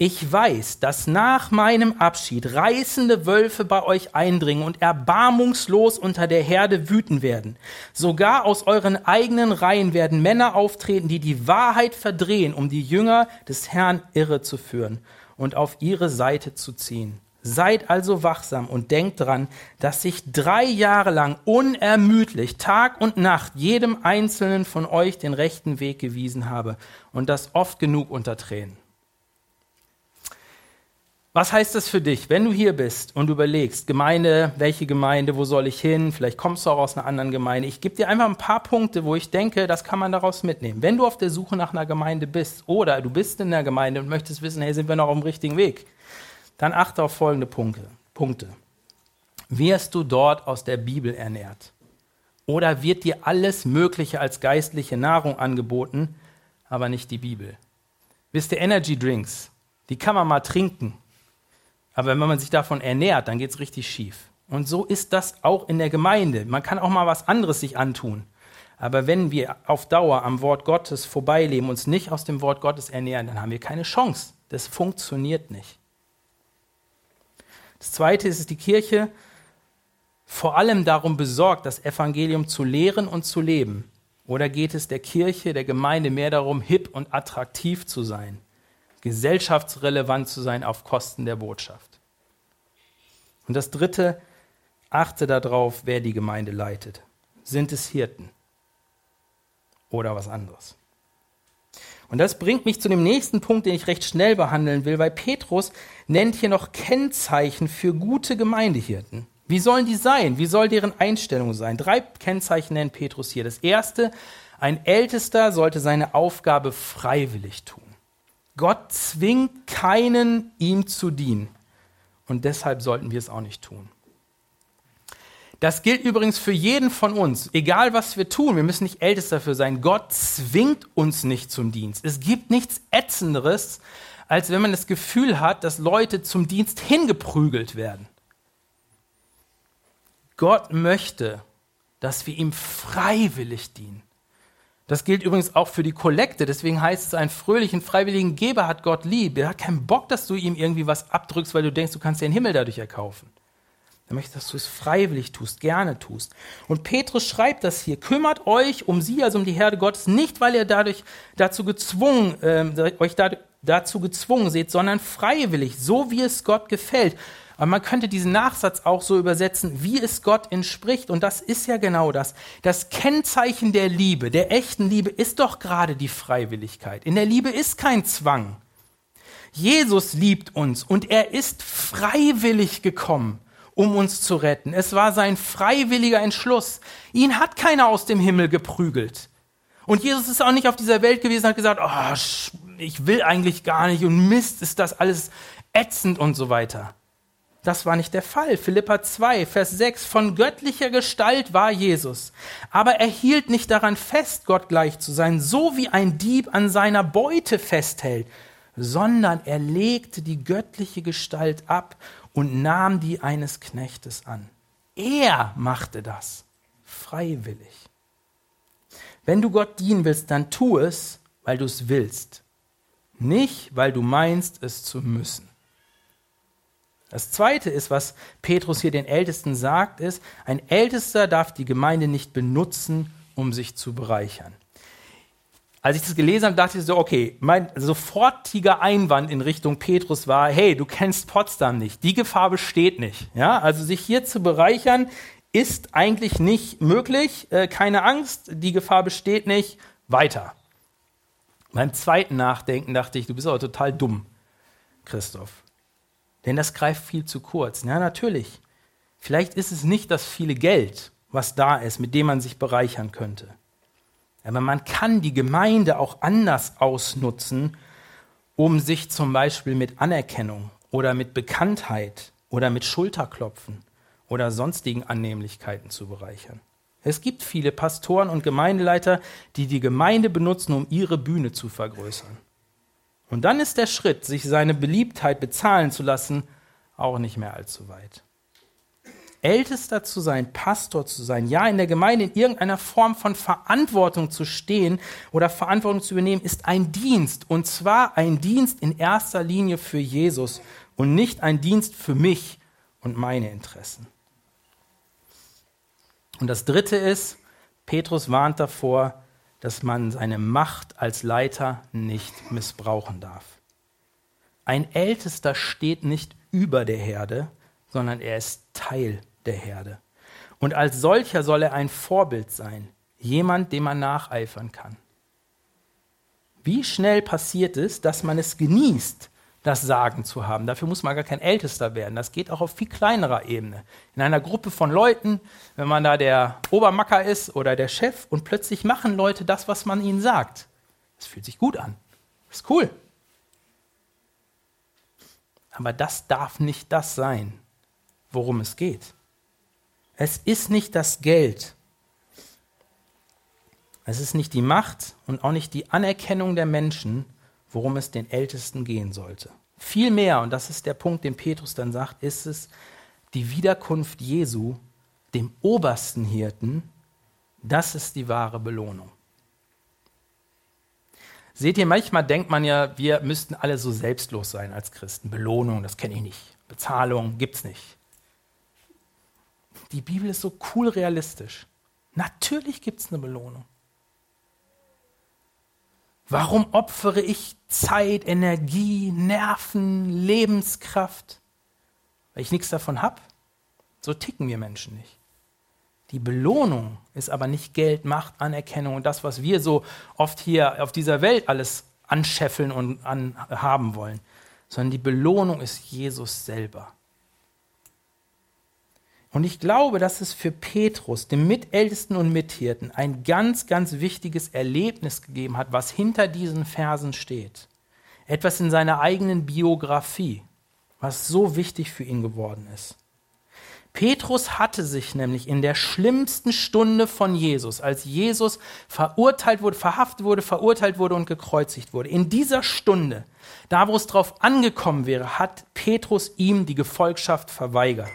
Ich weiß, dass nach meinem Abschied reißende Wölfe bei euch eindringen und erbarmungslos unter der Herde wüten werden. Sogar aus euren eigenen Reihen werden Männer auftreten, die die Wahrheit verdrehen, um die Jünger des Herrn irre zu führen und auf ihre Seite zu ziehen. Seid also wachsam und denkt dran, dass ich drei Jahre lang unermüdlich Tag und Nacht jedem einzelnen von euch den rechten Weg gewiesen habe und das oft genug unter Tränen. Was heißt das für dich, wenn du hier bist und überlegst, Gemeinde, welche Gemeinde, wo soll ich hin? Vielleicht kommst du auch aus einer anderen Gemeinde. Ich gebe dir einfach ein paar Punkte, wo ich denke, das kann man daraus mitnehmen. Wenn du auf der Suche nach einer Gemeinde bist oder du bist in der Gemeinde und möchtest wissen, hey, sind wir noch auf dem richtigen Weg? Dann achte auf folgende Punkte. Punkte. Wirst du dort aus der Bibel ernährt? Oder wird dir alles Mögliche als geistliche Nahrung angeboten, aber nicht die Bibel? Wisst ihr, Energy Drinks, die kann man mal trinken aber wenn man sich davon ernährt, dann geht es richtig schief. Und so ist das auch in der Gemeinde. Man kann auch mal was anderes sich antun. Aber wenn wir auf Dauer am Wort Gottes vorbeileben, uns nicht aus dem Wort Gottes ernähren, dann haben wir keine Chance. Das funktioniert nicht. Das Zweite ist, dass die Kirche vor allem darum besorgt, das Evangelium zu lehren und zu leben. Oder geht es der Kirche, der Gemeinde mehr darum, hip und attraktiv zu sein, gesellschaftsrelevant zu sein auf Kosten der Botschaft? Und das Dritte, achte darauf, wer die Gemeinde leitet. Sind es Hirten oder was anderes? Und das bringt mich zu dem nächsten Punkt, den ich recht schnell behandeln will, weil Petrus nennt hier noch Kennzeichen für gute Gemeindehirten. Wie sollen die sein? Wie soll deren Einstellung sein? Drei Kennzeichen nennt Petrus hier. Das erste, ein Ältester sollte seine Aufgabe freiwillig tun. Gott zwingt keinen, ihm zu dienen. Und deshalb sollten wir es auch nicht tun. Das gilt übrigens für jeden von uns. Egal was wir tun, wir müssen nicht ältest dafür sein. Gott zwingt uns nicht zum Dienst. Es gibt nichts Ätzenderes, als wenn man das Gefühl hat, dass Leute zum Dienst hingeprügelt werden. Gott möchte, dass wir ihm freiwillig dienen. Das gilt übrigens auch für die Kollekte. Deswegen heißt es, einen fröhlichen, freiwilligen Geber hat Gott lieb. Er hat keinen Bock, dass du ihm irgendwie was abdrückst, weil du denkst, du kannst den Himmel dadurch erkaufen. Er möchte, dass du es freiwillig tust, gerne tust. Und Petrus schreibt das hier. Kümmert euch um sie, also um die Herde Gottes, nicht, weil ihr dadurch dazu gezwungen, äh, euch dazu gezwungen seht, sondern freiwillig, so wie es Gott gefällt. Aber man könnte diesen Nachsatz auch so übersetzen, wie es Gott entspricht. Und das ist ja genau das. Das Kennzeichen der Liebe, der echten Liebe, ist doch gerade die Freiwilligkeit. In der Liebe ist kein Zwang. Jesus liebt uns und er ist freiwillig gekommen, um uns zu retten. Es war sein freiwilliger Entschluss. Ihn hat keiner aus dem Himmel geprügelt. Und Jesus ist auch nicht auf dieser Welt gewesen und hat gesagt, oh, ich will eigentlich gar nicht und Mist, ist das alles ätzend und so weiter. Das war nicht der Fall. Philippa 2, Vers 6, von göttlicher Gestalt war Jesus. Aber er hielt nicht daran fest, Gott gleich zu sein, so wie ein Dieb an seiner Beute festhält, sondern er legte die göttliche Gestalt ab und nahm die eines Knechtes an. Er machte das freiwillig. Wenn du Gott dienen willst, dann tu es, weil du es willst, nicht weil du meinst, es zu müssen. Das zweite ist, was Petrus hier den Ältesten sagt, ist, ein Ältester darf die Gemeinde nicht benutzen, um sich zu bereichern. Als ich das gelesen habe, dachte ich so, okay, mein sofortiger Einwand in Richtung Petrus war, hey, du kennst Potsdam nicht, die Gefahr besteht nicht. Ja, also sich hier zu bereichern ist eigentlich nicht möglich, äh, keine Angst, die Gefahr besteht nicht, weiter. Beim zweiten Nachdenken dachte ich, du bist aber total dumm, Christoph. Denn das greift viel zu kurz. Ja, natürlich. Vielleicht ist es nicht das viele Geld, was da ist, mit dem man sich bereichern könnte. Aber man kann die Gemeinde auch anders ausnutzen, um sich zum Beispiel mit Anerkennung oder mit Bekanntheit oder mit Schulterklopfen oder sonstigen Annehmlichkeiten zu bereichern. Es gibt viele Pastoren und Gemeindeleiter, die die Gemeinde benutzen, um ihre Bühne zu vergrößern. Und dann ist der Schritt, sich seine Beliebtheit bezahlen zu lassen, auch nicht mehr allzu weit. Ältester zu sein, Pastor zu sein, ja, in der Gemeinde in irgendeiner Form von Verantwortung zu stehen oder Verantwortung zu übernehmen, ist ein Dienst. Und zwar ein Dienst in erster Linie für Jesus und nicht ein Dienst für mich und meine Interessen. Und das Dritte ist, Petrus warnt davor, dass man seine Macht als Leiter nicht missbrauchen darf. Ein Ältester steht nicht über der Herde, sondern er ist Teil der Herde. Und als solcher soll er ein Vorbild sein, jemand, dem man nacheifern kann. Wie schnell passiert es, dass man es genießt, das Sagen zu haben. Dafür muss man gar kein Ältester werden. Das geht auch auf viel kleinerer Ebene. In einer Gruppe von Leuten, wenn man da der Obermacker ist oder der Chef und plötzlich machen Leute das, was man ihnen sagt. Das fühlt sich gut an. Das ist cool. Aber das darf nicht das sein, worum es geht. Es ist nicht das Geld. Es ist nicht die Macht und auch nicht die Anerkennung der Menschen, worum es den Ältesten gehen sollte. Vielmehr, und das ist der Punkt, den Petrus dann sagt, ist es die Wiederkunft Jesu, dem obersten Hirten, das ist die wahre Belohnung. Seht ihr, manchmal denkt man ja, wir müssten alle so selbstlos sein als Christen. Belohnung, das kenne ich nicht. Bezahlung gibt's nicht. Die Bibel ist so cool realistisch. Natürlich gibt es eine Belohnung. Warum opfere ich Zeit, Energie, Nerven, Lebenskraft? Weil ich nichts davon habe? So ticken wir Menschen nicht. Die Belohnung ist aber nicht Geld, Macht, Anerkennung und das, was wir so oft hier auf dieser Welt alles anscheffeln und an, haben wollen, sondern die Belohnung ist Jesus selber. Und ich glaube, dass es für Petrus, dem Mitältesten und Mithirten, ein ganz, ganz wichtiges Erlebnis gegeben hat, was hinter diesen Versen steht. Etwas in seiner eigenen Biografie, was so wichtig für ihn geworden ist. Petrus hatte sich nämlich in der schlimmsten Stunde von Jesus, als Jesus verurteilt wurde, verhaftet wurde, verurteilt wurde und gekreuzigt wurde, in dieser Stunde, da wo es drauf angekommen wäre, hat Petrus ihm die Gefolgschaft verweigert.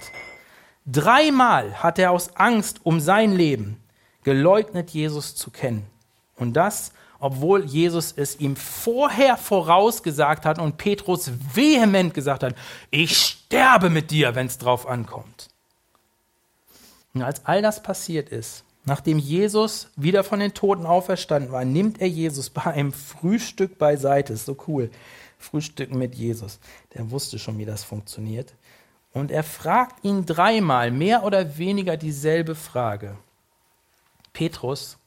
Dreimal hat er aus Angst um sein Leben geleugnet, Jesus zu kennen. Und das, obwohl Jesus es ihm vorher vorausgesagt hat und Petrus vehement gesagt hat, ich sterbe mit dir, wenn es drauf ankommt. Und als all das passiert ist, nachdem Jesus wieder von den Toten auferstanden war, nimmt er Jesus bei einem Frühstück beiseite. Ist so cool. Frühstücken mit Jesus. Der wusste schon, wie das funktioniert. Und er fragt ihn dreimal mehr oder weniger dieselbe Frage. Petrus,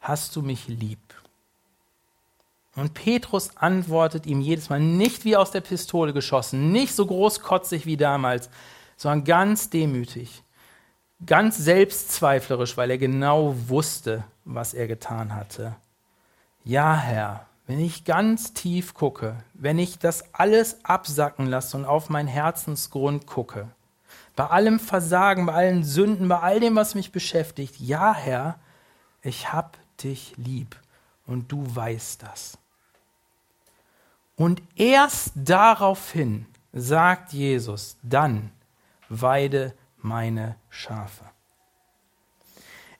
hast du mich lieb? Und Petrus antwortet ihm jedes Mal nicht wie aus der Pistole geschossen, nicht so großkotzig wie damals, sondern ganz demütig, ganz selbstzweiflerisch, weil er genau wusste, was er getan hatte. Ja, Herr, wenn ich ganz tief gucke, wenn ich das alles absacken lasse und auf meinen Herzensgrund gucke, bei allem Versagen, bei allen Sünden, bei all dem, was mich beschäftigt, ja Herr, ich hab dich lieb und du weißt das. Und erst daraufhin sagt Jesus, dann weide meine Schafe.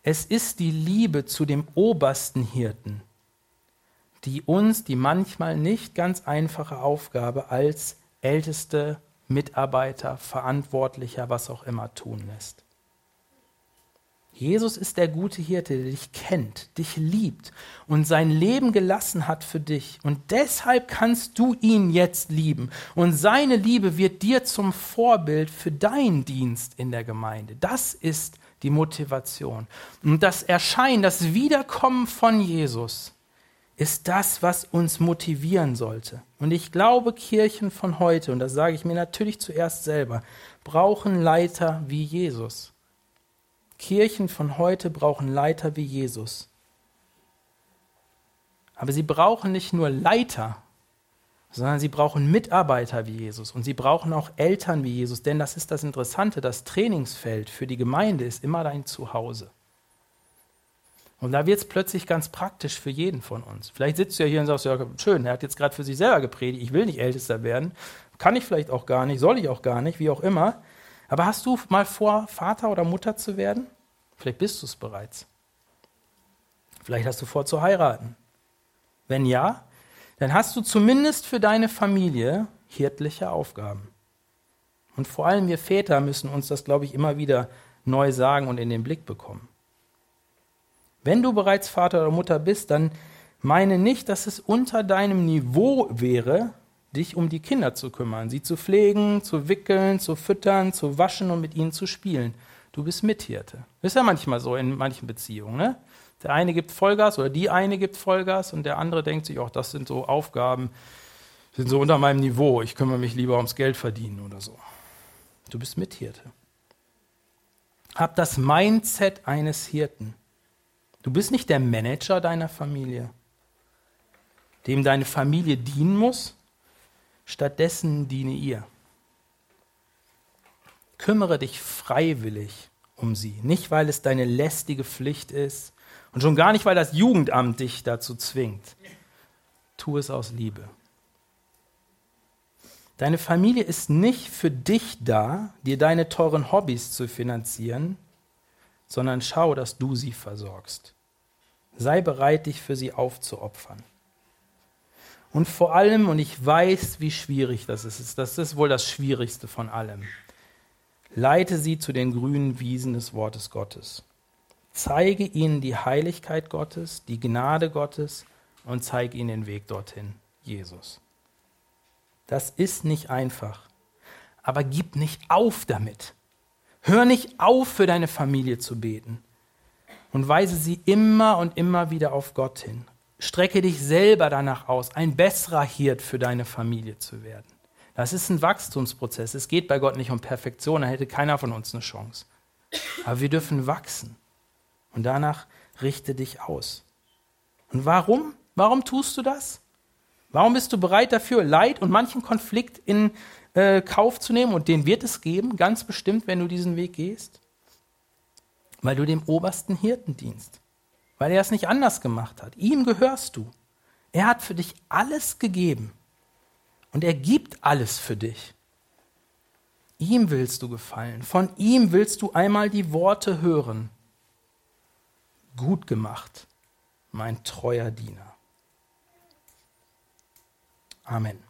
Es ist die Liebe zu dem obersten Hirten, die uns die manchmal nicht ganz einfache Aufgabe als älteste Mitarbeiter, Verantwortlicher, was auch immer tun lässt. Jesus ist der gute Hirte, der dich kennt, dich liebt und sein Leben gelassen hat für dich. Und deshalb kannst du ihn jetzt lieben. Und seine Liebe wird dir zum Vorbild für deinen Dienst in der Gemeinde. Das ist die Motivation. Und das Erscheinen, das Wiederkommen von Jesus ist das, was uns motivieren sollte. Und ich glaube, Kirchen von heute, und das sage ich mir natürlich zuerst selber, brauchen Leiter wie Jesus. Kirchen von heute brauchen Leiter wie Jesus. Aber sie brauchen nicht nur Leiter, sondern sie brauchen Mitarbeiter wie Jesus und sie brauchen auch Eltern wie Jesus, denn das ist das Interessante, das Trainingsfeld für die Gemeinde ist immer dein Zuhause. Und da wird es plötzlich ganz praktisch für jeden von uns. Vielleicht sitzt du ja hier und sagst, ja, schön, er hat jetzt gerade für sich selber gepredigt, ich will nicht Ältester werden, kann ich vielleicht auch gar nicht, soll ich auch gar nicht, wie auch immer. Aber hast du mal vor, Vater oder Mutter zu werden? Vielleicht bist du es bereits. Vielleicht hast du vor zu heiraten. Wenn ja, dann hast du zumindest für deine Familie hirtliche Aufgaben. Und vor allem wir Väter müssen uns das, glaube ich, immer wieder neu sagen und in den Blick bekommen. Wenn du bereits Vater oder Mutter bist, dann meine nicht, dass es unter deinem Niveau wäre, dich um die Kinder zu kümmern, sie zu pflegen, zu wickeln, zu füttern, zu waschen und mit ihnen zu spielen. Du bist Mithirte. Ist ja manchmal so in manchen Beziehungen. Ne? Der eine gibt Vollgas oder die eine gibt Vollgas und der andere denkt sich, auch das sind so Aufgaben, sind so unter meinem Niveau. Ich kümmere mich lieber ums Geld verdienen oder so. Du bist Mithirte. Hab das Mindset eines Hirten. Du bist nicht der Manager deiner Familie, dem deine Familie dienen muss. Stattdessen diene ihr. Kümmere dich freiwillig um sie, nicht weil es deine lästige Pflicht ist und schon gar nicht, weil das Jugendamt dich dazu zwingt. Tu es aus Liebe. Deine Familie ist nicht für dich da, dir deine teuren Hobbys zu finanzieren, sondern schau, dass du sie versorgst. Sei bereit, dich für sie aufzuopfern. Und vor allem, und ich weiß, wie schwierig das ist, das ist wohl das Schwierigste von allem, leite sie zu den grünen Wiesen des Wortes Gottes. Zeige ihnen die Heiligkeit Gottes, die Gnade Gottes und zeige ihnen den Weg dorthin, Jesus. Das ist nicht einfach, aber gib nicht auf damit. Hör nicht auf, für deine Familie zu beten und weise sie immer und immer wieder auf Gott hin. Strecke dich selber danach aus, ein besserer Hirt für deine Familie zu werden. Das ist ein Wachstumsprozess. Es geht bei Gott nicht um Perfektion, da hätte keiner von uns eine Chance. Aber wir dürfen wachsen. Und danach richte dich aus. Und warum? Warum tust du das? Warum bist du bereit dafür, Leid und manchen Konflikt in äh, Kauf zu nehmen und den wird es geben, ganz bestimmt, wenn du diesen Weg gehst. Weil du dem obersten Hirten dienst. Weil er es nicht anders gemacht hat. Ihm gehörst du. Er hat für dich alles gegeben. Und er gibt alles für dich. Ihm willst du gefallen. Von ihm willst du einmal die Worte hören. Gut gemacht, mein treuer Diener. Amen.